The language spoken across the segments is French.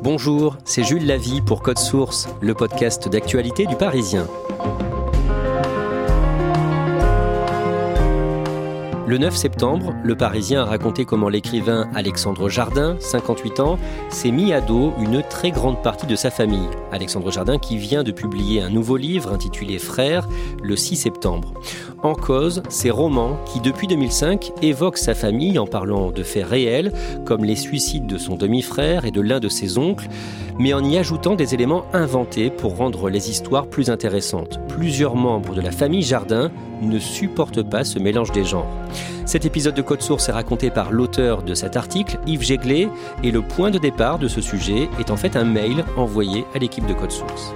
Bonjour, c'est Jules Lavie pour Code Source, le podcast d'actualité du Parisien. Le 9 septembre, Le Parisien a raconté comment l'écrivain Alexandre Jardin, 58 ans, s'est mis à dos une très grande partie de sa famille. Alexandre Jardin qui vient de publier un nouveau livre intitulé Frères le 6 septembre. En cause, ses romans qui, depuis 2005, évoquent sa famille en parlant de faits réels, comme les suicides de son demi-frère et de l'un de ses oncles, mais en y ajoutant des éléments inventés pour rendre les histoires plus intéressantes. Plusieurs membres de la famille Jardin ne supportent pas ce mélange des genres. Cet épisode de Code Source est raconté par l'auteur de cet article, Yves Jéglet, et le point de départ de ce sujet est en fait un mail envoyé à l'équipe de Code Source.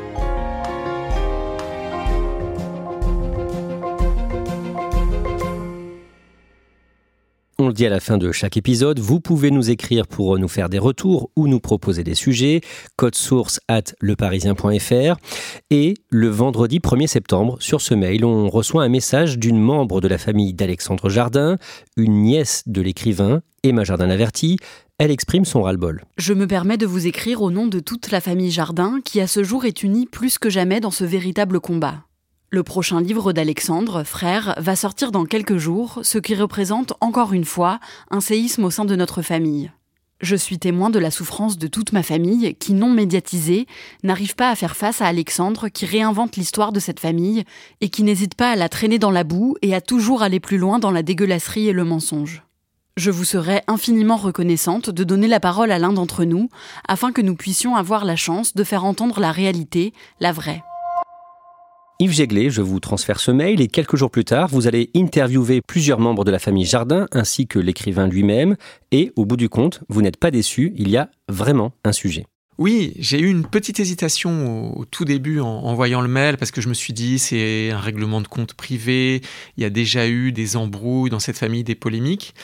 On le dit à la fin de chaque épisode, vous pouvez nous écrire pour nous faire des retours ou nous proposer des sujets. Code source at leparisien.fr. Et le vendredi 1er septembre, sur ce mail, on reçoit un message d'une membre de la famille d'Alexandre Jardin, une nièce de l'écrivain, Emma Jardin-Averti. Elle exprime son ras-le-bol. Je me permets de vous écrire au nom de toute la famille Jardin qui à ce jour est unie plus que jamais dans ce véritable combat. Le prochain livre d'Alexandre, Frère, va sortir dans quelques jours, ce qui représente encore une fois un séisme au sein de notre famille. Je suis témoin de la souffrance de toute ma famille qui, non médiatisée, n'arrive pas à faire face à Alexandre qui réinvente l'histoire de cette famille et qui n'hésite pas à la traîner dans la boue et à toujours aller plus loin dans la dégueulasserie et le mensonge. Je vous serais infiniment reconnaissante de donner la parole à l'un d'entre nous afin que nous puissions avoir la chance de faire entendre la réalité, la vraie. Yves Jéglet, je vous transfère ce mail et quelques jours plus tard, vous allez interviewer plusieurs membres de la famille Jardin ainsi que l'écrivain lui-même et au bout du compte, vous n'êtes pas déçu, il y a vraiment un sujet. Oui, j'ai eu une petite hésitation au, tout début en, voyant le mail parce que je me suis dit c'est un règlement de compte privé, il y a déjà eu des embrouilles dans cette famille, des polémiques.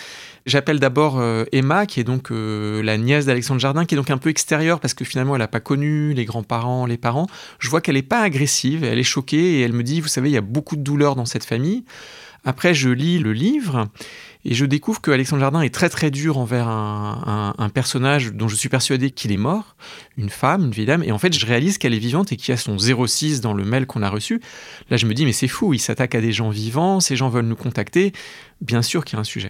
J'appelle d'abord euh, Emma, qui est donc euh, la nièce d'Alexandre Jardin, qui est donc un peu extérieure parce que finalement elle n'a pas connu les grands-parents, les parents. Je vois qu'elle n'est pas agressive, elle est choquée et elle me dit, vous savez, il y a beaucoup de douleur dans cette famille. Après, je lis le livre et je découvre que Alexandre Jardin est très très dur envers un, un, personnage dont je suis persuadé qu'il est mort, une femme, une vieille dame, et en fait je réalise qu'elle est vivante et qu'il y a son 06 dans le mail qu'on a reçu. Là je me dis mais c'est fou, il s'attaque à des gens vivants, ces gens veulent nous contacter, bien sûr qu'il y a un sujet.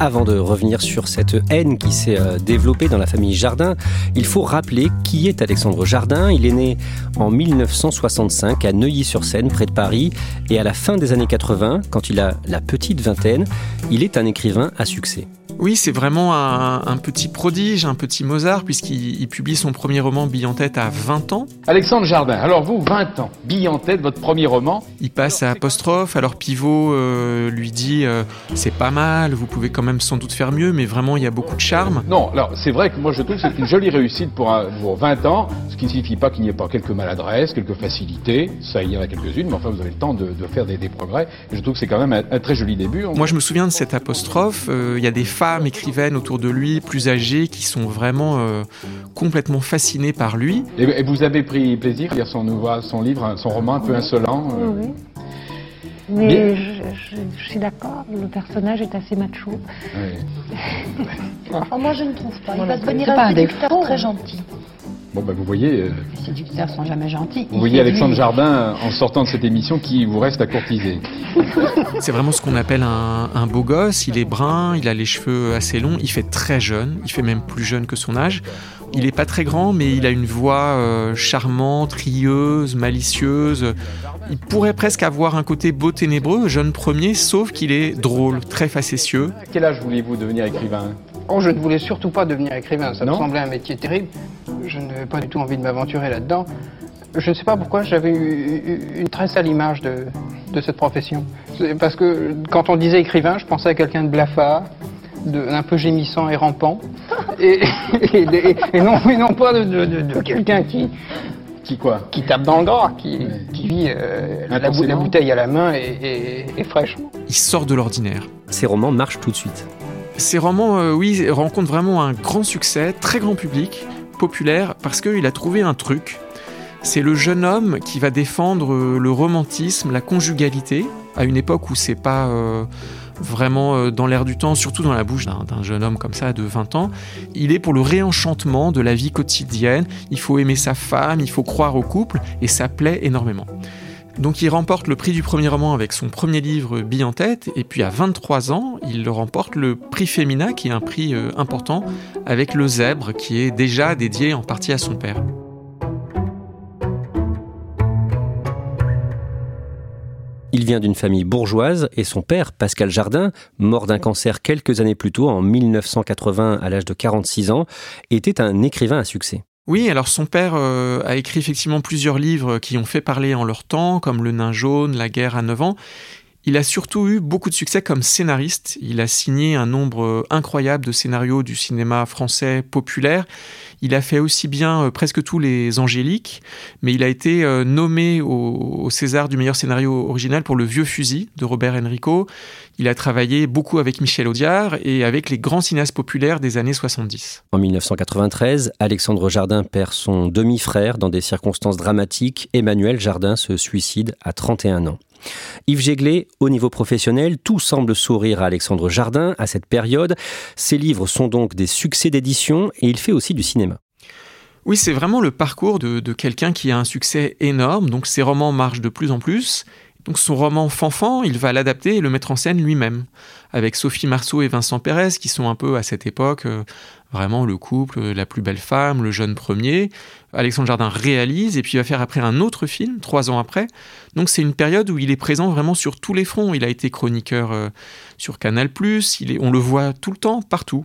Avant de revenir sur cette haine qui s'est euh, développée dans la famille Jardin, il faut rappeler qui est Alexandre Jardin. Il est né en 1965 à Neuilly-sur-Seine, près de Paris, et à la fin des années 80, quand il a la petite vingtaine, il est un écrivain à succès. Oui, c'est vraiment un, un, petit prodige, un petit Mozart, puisqu'il publie son premier roman Bille en tête à 20 ans. Alexandre Jardin, alors vous, 20 ans, Bille en tête, votre premier roman. Il passe à apostrophe, alors Pivot euh, lui dit euh, c'est pas mal, vous pouvez quand même sans doute faire mieux, mais vraiment il y a beaucoup de charme. Non, alors c'est vrai que moi je trouve que c'est une jolie réussite pour, un, pour 20 ans, ce qui ne signifie pas qu'il n'y ait pas quelques maladresses, quelques facilités, ça il y en a quelques-unes, mais enfin vous avez le temps de, de faire des, des, progrès, et je trouve que c'est quand même un, un, très joli début. Moi je me souviens de cette apostrophe, euh, il y a des femmes écrivaines autour de lui, plus âgées, qui sont vraiment euh, complètement fascinées par lui. Et, et, vous avez pris plaisir à lire son, nouveau, son livre, son roman un peu insolent euh... Oui, oui. Mais je, je, je, suis d'accord, le personnage est assez macho. Oui. enfin, moi, je ne trouve pas. Il va devenir un séducteur très gentil. Bon, ben vous voyez. euh, Les séducteurs sont jamais gentils. vous voyez Alexandre Jardin, en sortant de cette émission, qui vous reste à courtiser. C'est vraiment ce qu'on appelle un, un beau gosse. Il est brun, il a les cheveux assez longs, il fait très jeune, il fait même plus jeune que son âge. Il n'est pas très grand, mais il a une voix euh, charmante, rieuse, malicieuse. Il pourrait presque avoir un côté beau ténébreux, jeune premier, sauf qu'il est drôle, très facétieux. À quel âge vouliez-vous devenir écrivain? Oh, je ne voulais surtout pas devenir écrivain. Ça Non? me semblait un métier terrible. Je n'avais pas du tout envie de m'aventurer là-dedans. Je ne sais pas pourquoi j'avais eu une très sale image de, de cette profession. C'est Parce que quand on disait écrivain, je pensais à quelqu'un de blafard, de- d'un peu gémissant et rampant. Et, et- et- et non, et non pas de, de- de- de quelqu'un qui, Qui quoi? qui tape dans le gras, qui, qui vit euh, la, bouteille à la main et, et, et fraîchement. Il sort de l'ordinaire. Ces romans marchent tout de suite. Ces romans, euh, oui, rencontrent vraiment un grand succès, très grand public, populaire, parce qu'il a trouvé un truc. C'est le jeune homme qui va défendre euh, le romantisme, la conjugalité, à une époque où c'est pas euh, vraiment euh, dans l'air du temps, surtout dans la bouche d'un d'un jeune homme comme ça de 20 ans. Il est pour le réenchantement de la vie quotidienne. Il faut aimer sa femme, il faut croire au couple, et ça plaît énormément. Donc il remporte le prix du premier roman avec son premier livre Bille en tête, et puis à 23 ans, il remporte le prix Femina, qui est un prix euh, important, avec le Zèbre, qui est déjà dédié en partie à son père. Il vient d'une famille bourgeoise et son père, Pascal Jardin, mort d'un cancer quelques années plus tôt, en 1980 à l'âge de 46 ans, était un écrivain à succès. Oui, alors son père euh, a écrit effectivement plusieurs livres qui ont fait parler en leur temps, comme Le Nain jaune, La guerre à 9 ans. Il a surtout eu beaucoup de succès comme scénariste. Il a signé un nombre euh, incroyable de scénarios du cinéma français populaire. Il a fait aussi bien euh, presque tous les Angéliques, mais il a été euh, nommé au, au César du meilleur scénario original pour Le Vieux Fusil de Robert Enrico. Il a travaillé beaucoup avec Michel Audiard et avec les grands cinéastes populaires des années 70. En 1993, Alexandre Jardin perd son demi-frère dans des circonstances dramatiques. Emmanuel Jardin se suicide à 31 ans. Yves Jéglé, au niveau professionnel, tout semble sourire à Alexandre Jardin à cette période. Ses livres sont donc des succès d'édition et il fait aussi du cinéma. Oui, c'est vraiment le parcours de, de quelqu'un qui a un succès énorme. Donc ses romans marchent de plus en plus. Donc son roman Fanfan, il va l'adapter et le mettre en scène lui-même, avec Sophie Marceau et Vincent Pérez, qui sont un peu à cette époque euh, vraiment le couple, la plus belle femme, le jeune premier. Alexandre Jardin réalise et puis va faire après un autre film, trois ans après. Donc c'est une période où il est présent vraiment sur tous les fronts. Il a été chroniqueur euh, sur Canal+, on le voit tout le temps, partout.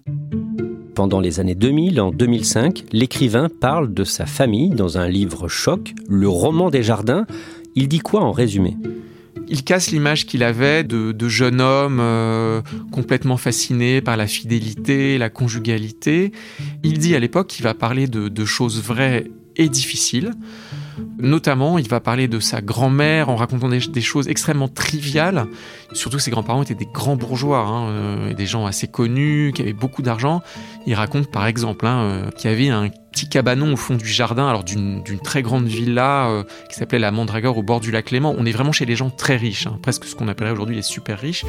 Pendant les années 2000, en 2005, l'écrivain parle de sa famille dans un livre choc, Le roman des jardins. Il dit quoi en résumé? Il casse l'image qu'il avait de, jeune homme euh, complètement fasciné par la fidélité, la conjugalité. Il dit à l'époque qu'il va parler de choses vraies et difficiles. Notamment, il va parler de sa grand-mère en racontant des, choses extrêmement triviales. Surtout, ses grands-parents étaient des grands bourgeois, hein, euh, des gens assez connus, qui avaient beaucoup d'argent. Il raconte par exemple hein, euh, qu'il y avait un petit cabanon au fond du jardin, alors d'une très grande villa euh, qui s'appelait la Mandragore au bord du lac Léman. On est vraiment chez les gens très riches, hein, presque ce qu'on appellerait aujourd'hui les super riches.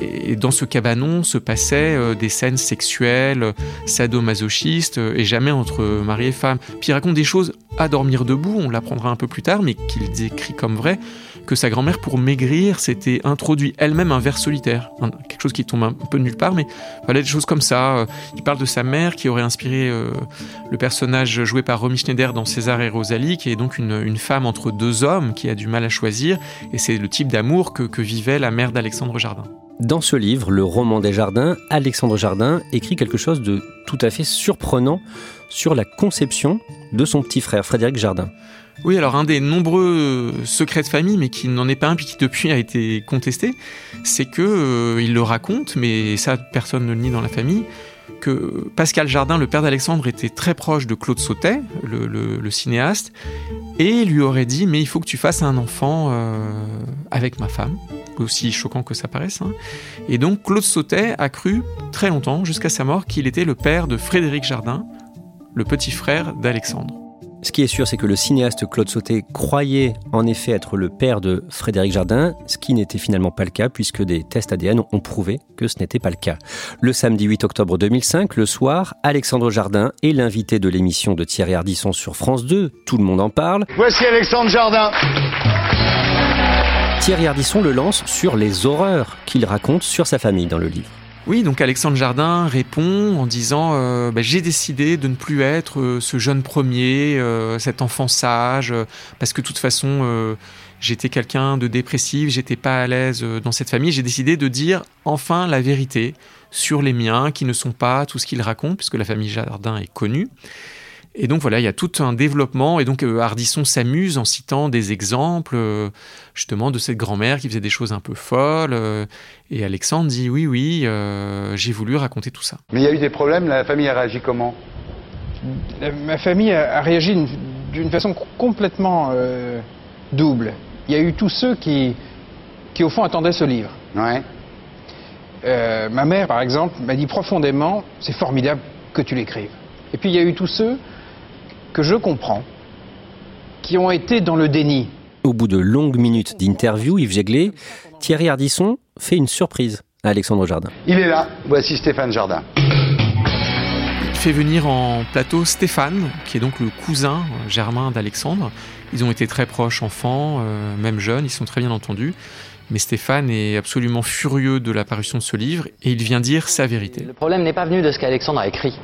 Et, dans ce cabanon se passaient des scènes sexuelles, sadomasochistes, et jamais entre mari et femme. Puis il raconte des choses à dormir debout, on l'apprendra un peu plus tard, mais qu'il décrit comme vrai, que sa grand-mère, pour maigrir, s'était introduit elle-même un verre solitaire. Quelque chose qui tombe un peu de nulle part, mais voilà des choses comme ça. Il parle de sa mère qui aurait inspiré euh, le personnage joué par Romy Schneider dans César et Rosalie, qui est donc une, femme entre deux hommes qui a du mal à choisir, et c'est le type d'amour que vivait la mère d'Alexandre Jardin. Dans ce livre, Le roman des jardins, Alexandre Jardin écrit quelque chose de tout à fait surprenant sur la conception de son petit frère, Frédéric Jardin. Oui, alors un des nombreux secrets de famille, mais qui n'en est pas un, puis qui depuis a été contesté, c'est que euh, il le raconte, mais ça personne ne le nie dans la famille, que Pascal Jardin, le père d'Alexandre, était très proche de Claude Sautet, le, cinéaste, et lui aurait dit mais il faut que tu fasses un enfant euh, avec ma femme, aussi choquant que ça paraisse. Hein. Et donc Claude Sautet a cru très longtemps, jusqu'à sa mort, qu'il était le père de Frédéric Jardin, le petit frère d'Alexandre. Ce qui est sûr, c'est que le cinéaste Claude Sauté croyait en effet être le père de Frédéric Jardin, ce qui n'était finalement pas le cas puisque des tests ADN ont prouvé que ce n'était pas le cas. Le samedi 8 octobre 2005, le soir, Alexandre Jardin est l'invité de l'émission de Thierry Ardisson sur France 2. Tout le monde en parle. Voici Alexandre Jardin. Thierry Ardisson le lance sur les horreurs qu'il raconte sur sa famille dans le livre. Oui, donc Alexandre Jardin répond en disant euh, bah, J'ai décidé de ne plus être euh, ce jeune premier, euh, cet enfant sage, parce que de toute façon, j'étais quelqu'un de dépressif, j'étais pas à l'aise dans cette famille. J'ai décidé de dire enfin la vérité sur les miens, qui ne sont pas tout ce qu'il raconte, puisque la famille Jardin est connue. Et donc voilà, il y a tout un développement. Et donc Ardisson s'amuse en citant des exemples, justement, de cette grand-mère qui faisait des choses un peu folles. et Alexandre dit oui, oui, j'ai voulu raconter tout ça. Mais il y a eu des problèmes, la famille a réagi comment? Ma famille a, réagi d'une façon complètement double. Il y a eu tous ceux qui, qui au fond, attendaient ce livre. Ouais. ma mère, par exemple, m'a dit profondément, c'est formidable que tu l'écrives. Et puis il y a eu tous ceux que je comprends, qui ont été dans le déni. Au bout de longues minutes d'interview, Yves Jéglé, Thierry Ardisson fait une surprise à Alexandre Jardin. Il est là, voici Stéphane Jardin. Il fait venir en plateau Stéphane, qui est donc le cousin euh, germain d'Alexandre. Ils ont été très proches enfants, euh, même jeunes, ils sont très bien entendus. Mais Stéphane est absolument furieux de l'apparition de ce livre et il vient dire sa vérité. Le problème n'est pas venu de ce qu'Alexandre a écrit.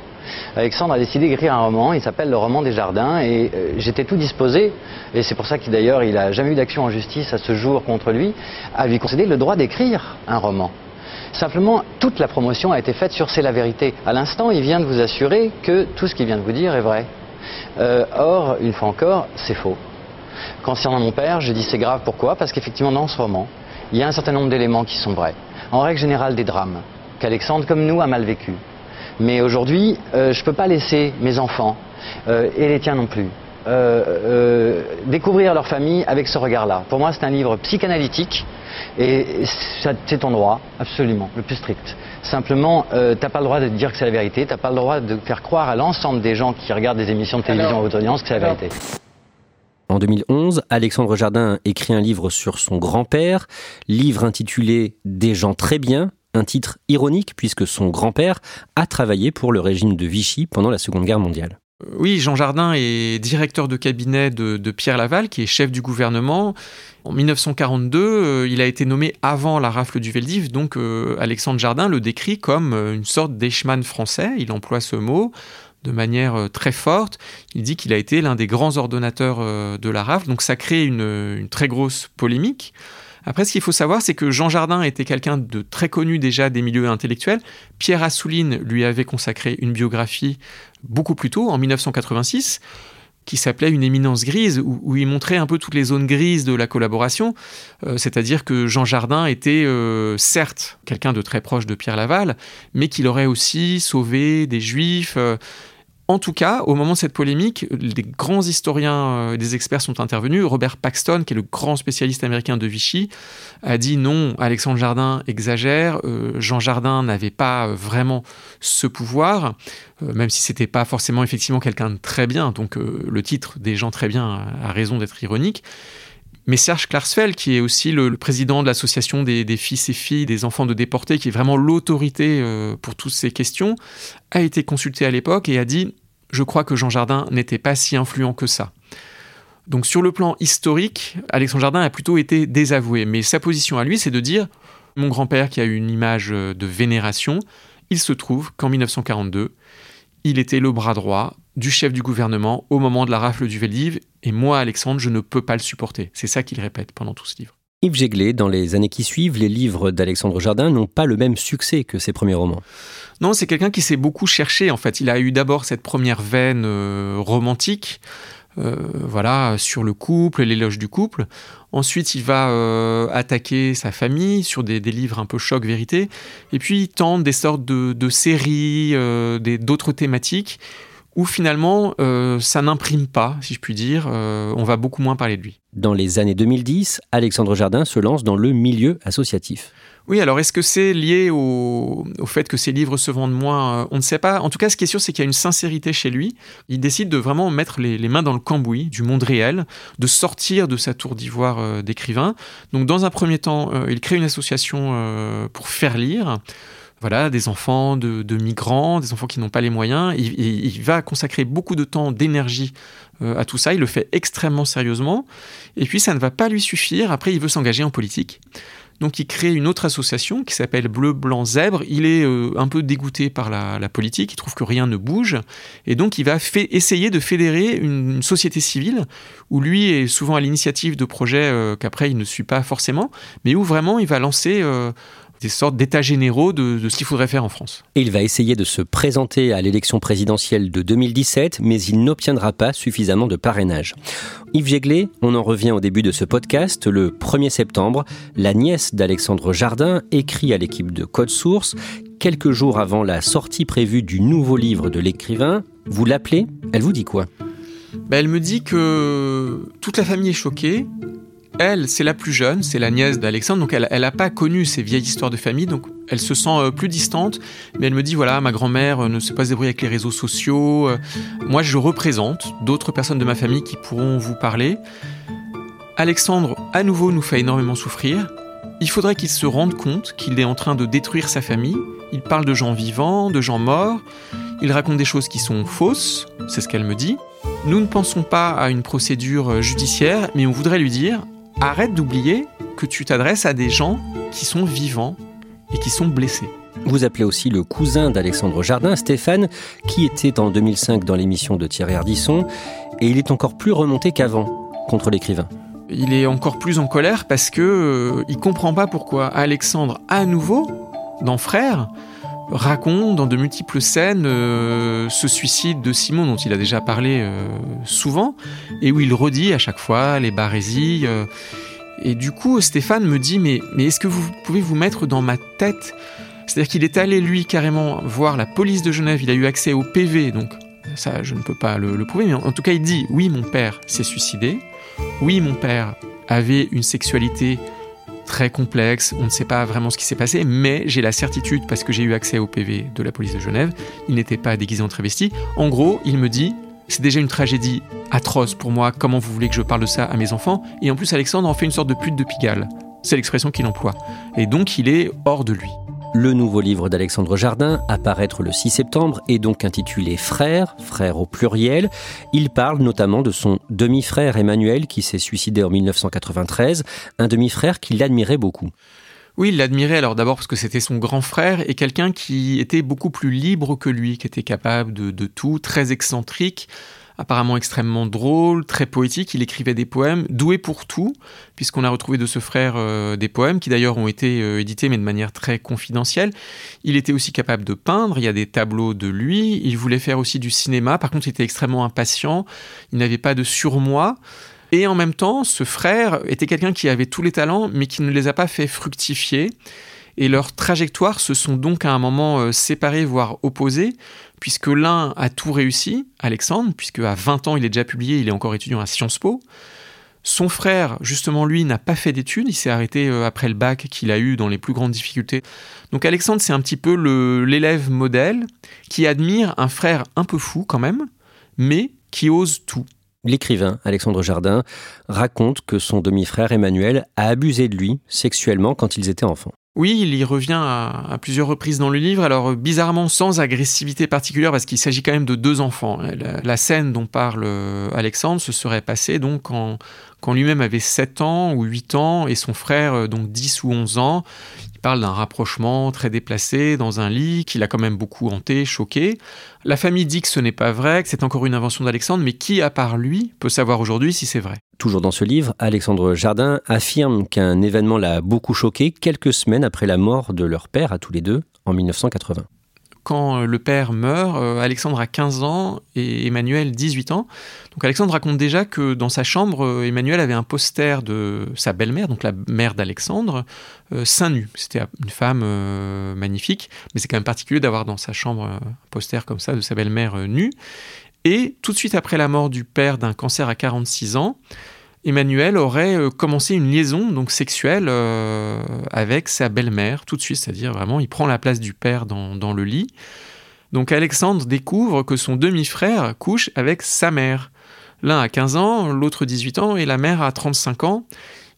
Alexandre a décidé d'écrire un roman, il s'appelle Le roman des jardins, et euh, j'étais tout disposé, et c'est pour ça qu'il n'a jamais eu d'action en justice à ce jour contre lui, à lui concéder le droit d'écrire un roman. Simplement, toute la promotion a été faite sur C'est la vérité. À l'instant, il vient de vous assurer que tout ce qu'il vient de vous dire est vrai. Euh, or, une fois encore, c'est faux. Concernant mon père, j'ai dit c'est grave, pourquoi? Parce qu'effectivement, dans ce roman, il y a un certain nombre d'éléments qui sont vrais. En règle générale, des drames qu'Alexandre, comme nous, a mal vécu. Mais aujourd'hui, euh, je ne peux pas laisser mes enfants, euh, et les tiens non plus, euh, découvrir leur famille avec ce regard-là. Pour moi, c'est un livre psychanalytique, et c'est ton droit, absolument, le plus strict. Simplement, tu n'as pas le droit de dire que c'est la vérité, tu n'as pas le droit de faire croire à l'ensemble des gens qui regardent des émissions de télévision à haute audience que c'est la vérité. En 2011, Alexandre Jardin écrit un livre sur son grand-père, livre intitulé Des gens très bien, un titre ironique puisque son grand-père a travaillé pour le régime de Vichy pendant la Seconde Guerre mondiale. Euh, oui, Jean Jardin est directeur de cabinet de, Pierre Laval, qui est chef du gouvernement. En 1942, euh, il a été nommé avant la rafle du Veldiv, donc euh, Alexandre Jardin le décrit comme une sorte d'échman français, il emploie ce mot de manière très forte. Il dit qu'il a été l'un des grands ordonnateurs de la rafle, donc ça crée une très grosse polémique. Après, ce qu'il faut savoir, c'est que Jean Jardin était quelqu'un de très connu déjà des milieux intellectuels. Pierre Assouline lui avait consacré une biographie beaucoup plus tôt, en 1986 qui s'appelait Une éminence grise, où, il montrait un peu toutes les zones grises de la collaboration. Euh, c'est-à-dire que Jean Jardin était euh, certes quelqu'un de très proche de Pierre Laval, mais qu'il aurait aussi sauvé des juifs. Euh, en tout cas, au moment de cette polémique, des grands historiens, euh, des experts sont intervenus. Robert Paxton, qui est le grand spécialiste américain de Vichy, a dit non, Alexandre Jardin exagère, euh, Jean Jardin n'avait pas euh, vraiment ce pouvoir, même si c'était pas forcément effectivement quelqu'un de très bien. Donc le titre des gens très bien a, raison d'être ironique. Mais Serge Klarsfeld, qui est aussi le, président de l'association des, fils et filles des enfants de déportés, qui est vraiment l'autorité pour toutes ces questions, a été consulté à l'époque et a dit je crois que Jean Jardin n'était pas si influent que ça. Donc sur le plan historique, Alexandre Jardin a plutôt été désavoué, mais sa position à lui, c'est de dire mon grand-père qui a eu une image de vénération, il se trouve qu'en 1942, il était le bras droit du chef du gouvernement au moment de la rafle du Veldiv, et moi, Alexandre, je ne peux pas le supporter. C'est ça qu'il répète pendant tout ce livre. Yves Jéglé, dans les années qui suivent, les livres d'Alexandre Jardin n'ont pas le même succès que ses premiers romans. Non, c'est quelqu'un qui s'est beaucoup cherché en fait. Il a eu d'abord cette première veine euh, romantique, euh, voilà, sur le couple, l'éloge du couple. Ensuite, il va euh, attaquer sa famille sur des, livres un peu choc vérité. Et puis, il tente des sortes de, de séries, d'autres thématiques où finalement ça n'imprime pas, si je puis dire. on va beaucoup moins parler de lui. Dans les années 2010, Alexandre Jardin se lance dans le milieu associatif. Oui, alors est-ce que c'est lié au, fait que ses livres se vendent moins On ne sait pas. En tout cas, ce qui est sûr, c'est qu'il y a une sincérité chez lui. Il décide de vraiment mettre les, mains dans le cambouis du monde réel, de sortir de sa tour d'ivoire d'écrivain. Donc, dans un premier temps, il crée une association pour faire lire voilà, des enfants de, migrants, des enfants qui n'ont pas les moyens. Il, va consacrer beaucoup de temps, d'énergie euh, à tout ça. Il le fait extrêmement sérieusement. Et puis, ça ne va pas lui suffire. Après, il veut s'engager en politique. Donc il crée une autre association qui s'appelle Bleu, Blanc, Zèbre. Il est euh, un peu dégoûté par la, politique, il trouve que rien ne bouge. Et donc il va essayer de fédérer une, société civile où lui est souvent à l'initiative de projets euh, qu'après il ne suit pas forcément, mais où vraiment il va lancer des sortes d'états généraux de, ce qu'il faudrait faire en France. il va essayer de se présenter à l'élection présidentielle de 2017, mais il n'obtiendra pas suffisamment de parrainage. Yves Jéglet, on en revient au début de ce podcast. Le 1er septembre, la nièce d'Alexandre Jardin écrit à l'équipe de Code Source quelques jours avant la sortie prévue du nouveau livre de l'écrivain. Vous l'appelez? Elle vous dit quoi? Ben, Elle me dit que toute la famille est choquée, elle, c'est la plus jeune, c'est la nièce d'Alexandre, donc elle n'a pas connu ces vieilles histoires de famille, donc elle se sent euh, plus distante, mais elle me dit, voilà, ma grand-mère euh, ne sait pas se avec les réseaux sociaux, euh, moi je représente d'autres personnes de ma famille qui pourront vous parler. Alexandre, à nouveau, nous fait énormément souffrir. Il faudrait qu'il se rende compte qu'il est en train de détruire sa famille. Il parle de gens vivants, de gens morts. Il raconte des choses qui sont fausses, c'est ce qu'elle me dit. Nous ne pensons pas à une procédure judiciaire, mais on voudrait lui dire arrête d'oublier que tu t'adresses à des gens qui sont vivants et qui sont blessés. Vous appelez aussi le cousin d'Alexandre Jardin, Stéphane, qui était en 2005 dans l'émission de Thierry Ardisson, et il est encore plus remonté qu'avant contre l'écrivain. Il est encore plus en colère parce que euh, il comprend pas pourquoi Alexandre, à nouveau, dans Frères, raconte dans de multiples scènes euh, ce suicide de Simon dont il a déjà parlé euh, souvent et où il redit à chaque fois les barésies. Euh. et du coup, Stéphane me dit mais, mais est-ce que vous pouvez vous mettre dans ma tête? C'est-à-dire qu'il est allé lui carrément voir la police de Genève, il a eu accès au PV, donc ça je ne peux pas le, le prouver, mais en tout cas il dit oui mon père s'est suicidé, oui mon père avait une sexualité très complexe, on ne sait pas vraiment ce qui s'est passé, mais j'ai la certitude, parce que j'ai eu accès au PV de la police de Genève, il n'était pas déguisé en travesti. En gros, il me dit, c'est déjà une tragédie atroce pour moi, comment vous voulez que je parle de ça à mes enfants? Et en plus, Alexandre en fait une sorte de pute de Pigalle. C'est l'expression qu'il emploie. Et donc, il est hors de lui. Le nouveau livre d'Alexandre Jardin, apparaître le 6 septembre, est donc intitulé Frère, frère au pluriel. Il parle notamment de son demi-frère Emmanuel qui s'est suicidé en 1993, un demi-frère qu'il admirait beaucoup. Oui, il l'admirait alors d'abord parce que c'était son grand frère et quelqu'un qui était beaucoup plus libre que lui, qui était capable de, de tout, très excentrique, apparemment extrêmement drôle, très poétique. Il écrivait des poèmes, doué pour tout, puisqu'on a retrouvé de ce frère euh, des poèmes qui d'ailleurs ont été euh, édités mais de manière très confidentielle. Il était aussi capable de peindre, il y a des tableaux de lui, il voulait faire aussi du cinéma, par contre il était extrêmement impatient, il n'avait pas de surmoi. Et en même temps, ce frère était quelqu'un qui avait tous les talents, mais qui ne les a pas fait fructifier. Et leurs trajectoires se sont donc à un moment euh, séparées, voire opposées, puisque l'un a tout réussi, Alexandre, puisque à 20 ans il est déjà publié, il est encore étudiant à Sciences Po. Son frère, justement, lui, n'a pas fait d'études, il s'est arrêté euh, après le bac qu'il a eu dans les plus grandes difficultés. Donc Alexandre, c'est un petit peu l'élève modèle qui admire un frère un peu fou quand même, mais qui ose tout. L'écrivain Alexandre Jardin raconte que son demi-frère Emmanuel a abusé de lui sexuellement quand ils étaient enfants. Oui, il y revient à, plusieurs reprises dans le livre, alors bizarrement sans agressivité particulière, parce qu'il s'agit quand même de deux enfants. La, scène dont parle euh, Alexandre se serait passée donc quand, lui-même avait 7 ans ou 8 ans et son frère euh, donc 10 ou 11 ans. Il parle d'un rapprochement très déplacé dans un lit qu'il a quand même beaucoup hanté, choqué. La famille dit que ce n'est pas vrai, que c'est encore une invention d'Alexandre, mais qui, à part lui, peut savoir aujourd'hui si c'est vrai? Toujours dans ce livre, Alexandre Jardin affirme qu'un événement l'a beaucoup choqué quelques semaines après la mort de leur père à tous les deux en 1980 quand euh, le père meurt, euh, Alexandre a 15 ans et Emmanuel 18 ans. Donc Alexandre raconte déjà que dans sa chambre, euh, Emmanuel avait un poster de sa belle-mère, donc la mère d'Alexandre, seins nus. C'était une femme magnifique, mais c'est quand même particulier d'avoir dans sa chambre un poster comme ça de sa belle-mère nue. Et tout de suite après la mort du père d'un cancer à 46 ans, Emmanuel aurait euh, commencé une liaison donc sexuelle euh, avec sa belle-mère tout de suite, c'est-à-dire vraiment il prend la place du père dans, le lit. Donc Alexandre découvre que son demi-frère couche avec sa mère. L'un a 15 ans, l'autre 18 ans et la mère a 35 ans.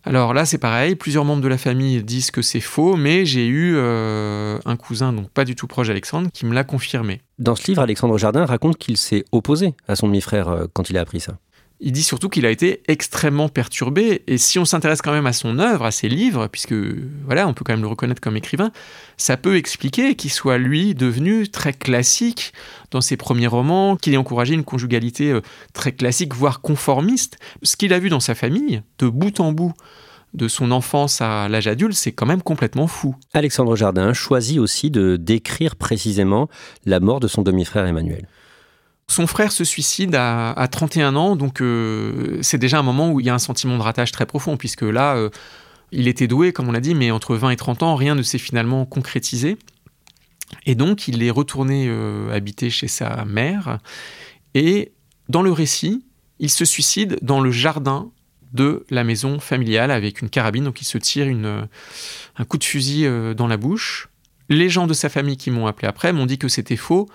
Alors là, c'est pareil, plusieurs membres de la famille disent que c'est faux, mais j'ai eu euh, un cousin, donc pas du tout proche d'Alexandre, qui me l'a confirmé. Dans ce livre, Alexandre Jardin raconte qu'il s'est opposé à son demi-frère quand il a appris ça. Il dit surtout qu'il a été extrêmement perturbé. Et si on s'intéresse quand même à son œuvre, à ses livres, puisque voilà, on peut quand même le reconnaître comme écrivain, ça peut expliquer qu'il soit lui devenu très classique dans ses premiers romans, qu'il ait encouragé une conjugalité euh, très classique, voire conformiste. Ce qu'il a vu dans sa famille, de bout en bout, de son enfance à l'âge adulte, c'est quand même complètement fou. Alexandre Jardin choisit aussi de décrire précisément la mort de son demi-frère Emmanuel. Son frère se suicide à, 31 ans, donc euh, c'est déjà un moment où il y a un sentiment de rattache très profond, puisque là, euh, il était doué, comme on l'a dit, mais entre 20 et 30 ans, rien ne s'est finalement concrétisé. Et donc, il est retourné euh, habiter chez sa mère, et dans le récit, il se suicide dans le jardin de la maison familiale avec une carabine, donc il se tire un coup de fusil dans la bouche. Les gens de sa famille qui m'ont appelé après m'ont dit que c'était faux,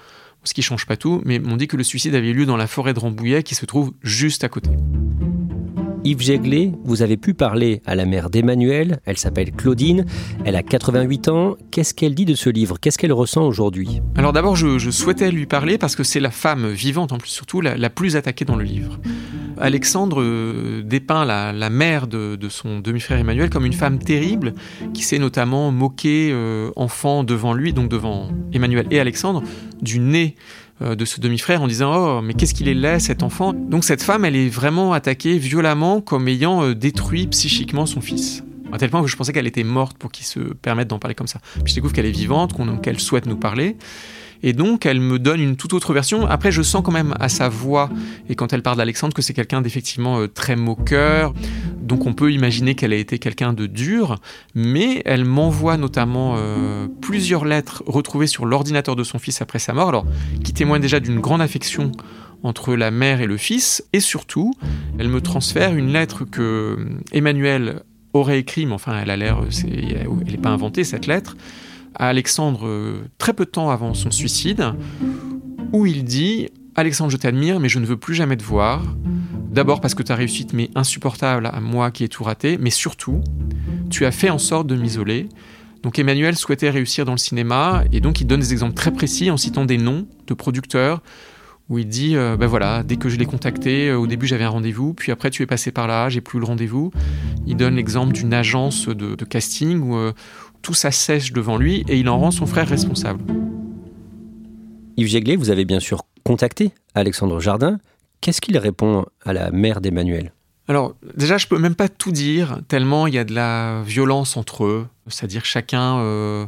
ce qui change pas tout, mais m'ont dit que le suicide avait lieu dans la forêt de Rambouillet qui se trouve juste à côté. Yves Jéglet, vous avez pu parler à la mère d'Emmanuel, elle s'appelle Claudine, elle a 88 ans, qu'est-ce qu'elle dit de ce livre? Qu'est-ce qu'elle ressent aujourd'hui? Alors d'abord je, souhaitais lui parler parce que c'est la femme vivante en plus surtout la plus attaquée dans le livre. Alexandre euh, dépeint la, mère de, son demi-frère Emmanuel comme une femme terrible qui s'est notamment moquée euh, enfant devant lui, donc devant Emmanuel et Alexandre, du nez de ce demi-frère en disant Oh, mais qu'est-ce qu'il est laid cet enfant? Donc cette femme, elle est vraiment attaquée violemment comme ayant détruit psychiquement son fils. À tel point que je pensais qu'elle était morte pour qu'il se permette d'en parler comme ça. Puis je découvre qu'elle est vivante, qu'elle souhaite nous parler. Et donc, elle me donne une toute autre version. Après, je sens quand même à sa voix, et quand elle parle d'Alexandre, que c'est quelqu'un d'effectivement euh, très moqueur. Donc, on peut imaginer qu'elle a été quelqu'un de dur, mais elle m'envoie notamment euh, plusieurs lettres retrouvées sur l'ordinateur de son fils après sa mort, alors qui témoignent déjà d'une grande affection entre la mère et le fils, et surtout, elle me transfère une lettre que euh, Emmanuel aurait écrit, mais enfin, elle a l'air, elle n'est pas inventée cette lettre, à Alexandre euh, très peu de temps avant son suicide, où il dit Alexandre, je t'admire, mais je ne veux plus jamais te voir. D'abord parce que ta réussite m'est insupportable à moi qui ai tout raté, mais surtout, tu as fait en sorte de m'isoler. Donc Emmanuel souhaitait réussir dans le cinéma, et donc il donne des exemples très précis en citant des noms de producteurs, où il dit, euh, ben voilà, dès que je l'ai contacté, euh, au début j'avais un rendez-vous, puis après tu es passé par là, j'ai plus le rendez-vous. Il donne l'exemple d'une agence de, casting où, tout s'assèche devant lui et il en rend son frère responsable. Yves Jéglet, vous avez bien sûr contacté Alexandre Jardin. Qu'est-ce qu'il répond à la mère d'Emmanuel? Alors déjà, je peux même pas tout dire, tellement il y a de la violence entre eux, c'est-à-dire chacun euh,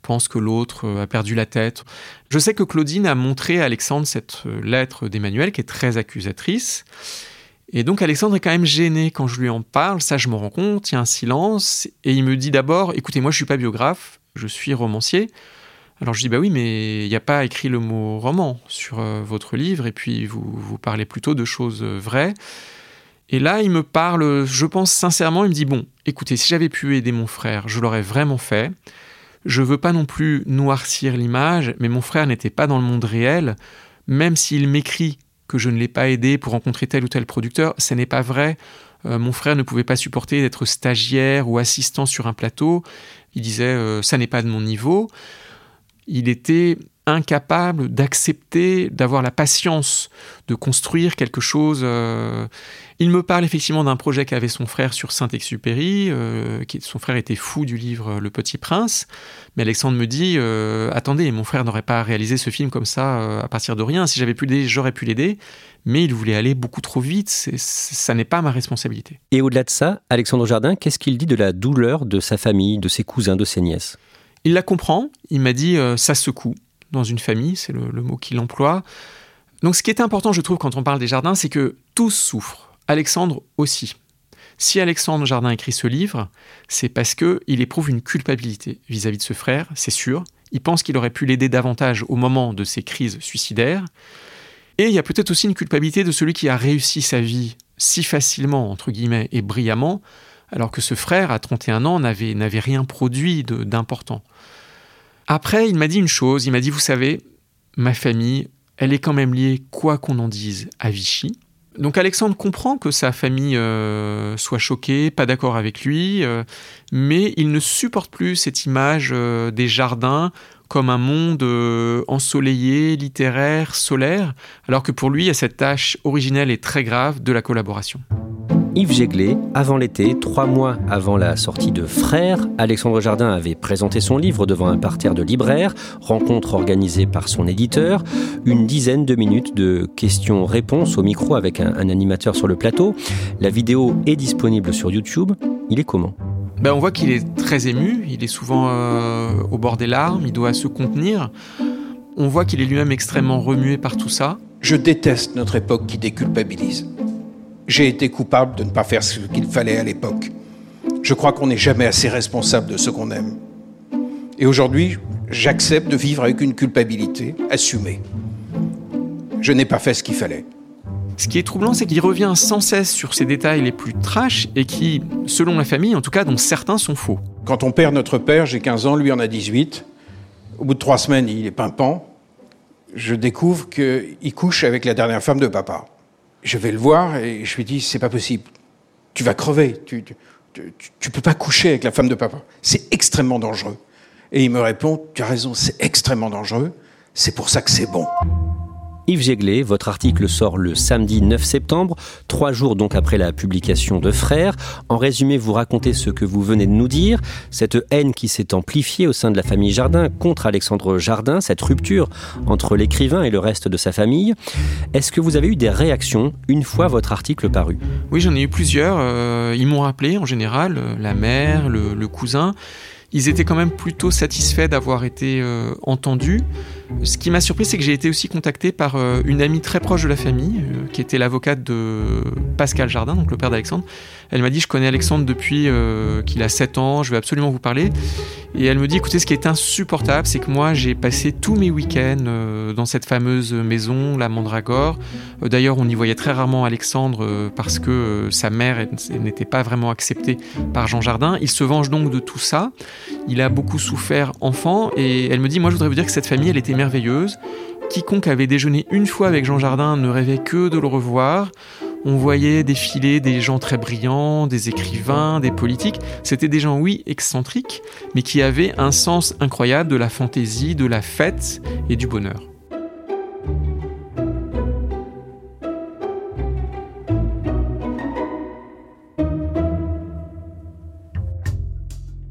pense que l'autre euh, a perdu la tête. Je sais que Claudine a montré à Alexandre cette euh, lettre d'Emmanuel qui est très accusatrice, et donc Alexandre est quand même gêné quand je lui en parle, ça je me rends compte, il y a un silence, et il me dit d'abord, écoutez, moi je suis pas biographe, je suis romancier. Alors je dis, bah oui, mais il n'y a pas écrit le mot roman sur euh, votre livre, et puis vous, vous parlez plutôt de choses euh, vraies. Et là, il me parle, je pense sincèrement, il me dit, bon, écoutez, si j'avais pu aider mon frère, je l'aurais vraiment fait. Je veux pas non plus noircir l'image, mais mon frère n'était pas dans le monde réel, même s'il m'écrit que je ne l'ai pas aidé pour rencontrer tel ou tel producteur. Ce n'est pas vrai. Euh, mon frère ne pouvait pas supporter d'être stagiaire ou assistant sur un plateau. Il disait ça n'est pas de mon niveau. Il était incapable d'accepter, d'avoir la patience de construire quelque chose. Euh, il me parle effectivement d'un projet qu'avait son frère sur Saint-Exupéry. Euh, son frère était fou du livre Le Petit Prince. Mais Alexandre me dit euh, Attendez, mon frère n'aurait pas réalisé ce film comme ça à partir de rien. Si j'avais pu l'aider, j'aurais pu l'aider. Mais il voulait aller beaucoup trop vite. ça n'est pas ma responsabilité. Et au-delà de ça, Alexandre Jardin, qu'est-ce qu'il dit de la douleur de sa famille, de ses cousins, de ses nièces? Il la comprend, il m'a dit ça secoue, dans une famille, c'est le, mot qu'il emploie. Donc ce qui est important, je trouve, quand on parle des jardins, c'est que tous souffrent. Alexandre aussi. Si Alexandre Jardin écrit ce livre, c'est parce qu'il éprouve une culpabilité vis-à-vis de ce frère, c'est sûr. Il pense qu'il aurait pu l'aider davantage au moment de ses crises suicidaires. Et il y a peut-être aussi une culpabilité de celui qui a réussi sa vie si facilement, entre guillemets, et brillamment, alors que ce frère, à 31 ans, n'avait, rien produit d'important. Après, il m'a dit une chose, il m'a dit, vous savez, ma famille, elle est quand même liée, quoi qu'on en dise, à Vichy. Donc Alexandre comprend que sa famille euh, soit choquée, pas d'accord avec lui, euh, mais il ne supporte plus cette image euh, des jardins comme un monde ensoleillé, littéraire, solaire, alors que pour lui, il y a cette tâche originelle et très grave de la collaboration. Yves Jéglé, avant l'été, trois mois avant la sortie de Frères, Alexandre Jardin avait présenté son livre devant un parterre de libraires, rencontre organisée par son éditeur, une dizaine de minutes de questions-réponses au micro avec un, animateur sur le plateau. La vidéo est disponible sur YouTube. Il est comment? Ben, On voit qu'il est très ému, il est souvent euh, au bord des larmes, il doit se contenir. On voit qu'il est lui-même extrêmement remué par tout ça. Je déteste notre époque qui déculpabilise. J'ai été coupable de ne pas faire ce qu'il fallait à l'époque. Je crois qu'on n'est jamais assez responsable de ce qu'on aime. Et aujourd'hui, j'accepte de vivre avec une culpabilité assumée. Je n'ai pas fait ce qu'il fallait. Ce qui est troublant, c'est qu'il revient sans cesse sur ces détails les plus trash et qui, selon la famille en tout cas, dont certains sont faux. Quand on perd notre père, j'ai 15 ans, lui en a 18. Au bout de trois semaines, il est pimpant. Je découvre qu'il couche avec la dernière femme de papa je vais le voir et je lui dis c'est pas possible. Tu vas crever. Tu, tu, tu, peux pas coucher avec la femme de papa. C'est extrêmement dangereux. Et il me répond tu as raison, c'est extrêmement dangereux. C'est pour ça que c'est bon. Yves Jéglé, votre article sort le samedi 9 septembre, trois jours donc après la publication de Frères. En résumé, vous racontez ce que vous venez de nous dire, cette haine qui s'est amplifiée au sein de la famille Jardin contre Alexandre Jardin, cette rupture entre l'écrivain et le reste de sa famille. Est-ce que vous avez eu des réactions une fois votre article paru? Oui, j'en ai eu plusieurs. Euh, ils m'ont rappelé en général, euh, la mère, le, cousin. Ils étaient quand même plutôt satisfaits d'avoir été euh, entendus. Ce qui m'a surpris, c'est que j'ai été aussi contacté par euh, une amie très proche de la famille, euh, qui était l'avocate de Pascal Jardin, donc le père d'Alexandre. Elle m'a dit, je connais Alexandre depuis euh, qu'il a 7 ans, je vais absolument vous parler. Et elle me dit, écoutez, ce qui est insupportable, c'est que moi, j'ai passé tous mes week-ends dans cette fameuse maison, la Mandragore. D'ailleurs, on y voyait très rarement Alexandre parce que sa mère n'était pas vraiment acceptée par Jean Jardin. Il se venge donc de tout ça. Il a beaucoup souffert enfant. Et elle me dit, moi, je voudrais vous dire que cette famille, elle était merveilleuse. Quiconque avait déjeuné une fois avec Jean Jardin ne rêvait que de le revoir. On voyait défiler des gens très brillants, des écrivains, des politiques. C'était des gens, oui, excentriques, mais qui avaient un sens incroyable de la fantaisie, de la fête et du bonheur.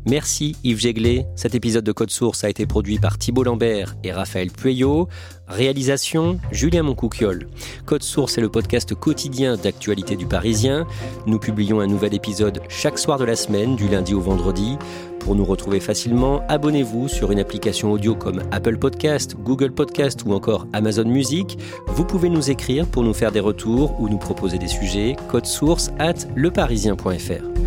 Merci Yves Jéglé. Cet épisode de Code Source a été produit par Thibault Lambert et Raphaël Pueyo. Réalisation Julien Moncouquiol. Code Source est le podcast quotidien d'actualité du Parisien. Nous publions un nouvel épisode chaque soir de la semaine, du lundi au vendredi. Pour nous retrouver facilement, abonnez-vous sur une application audio comme Apple Podcast, Google Podcast ou encore Amazon Music. Vous pouvez nous écrire pour nous faire des retours ou nous proposer des sujets. Code source at leparisien.fr.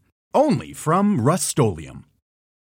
only from Rust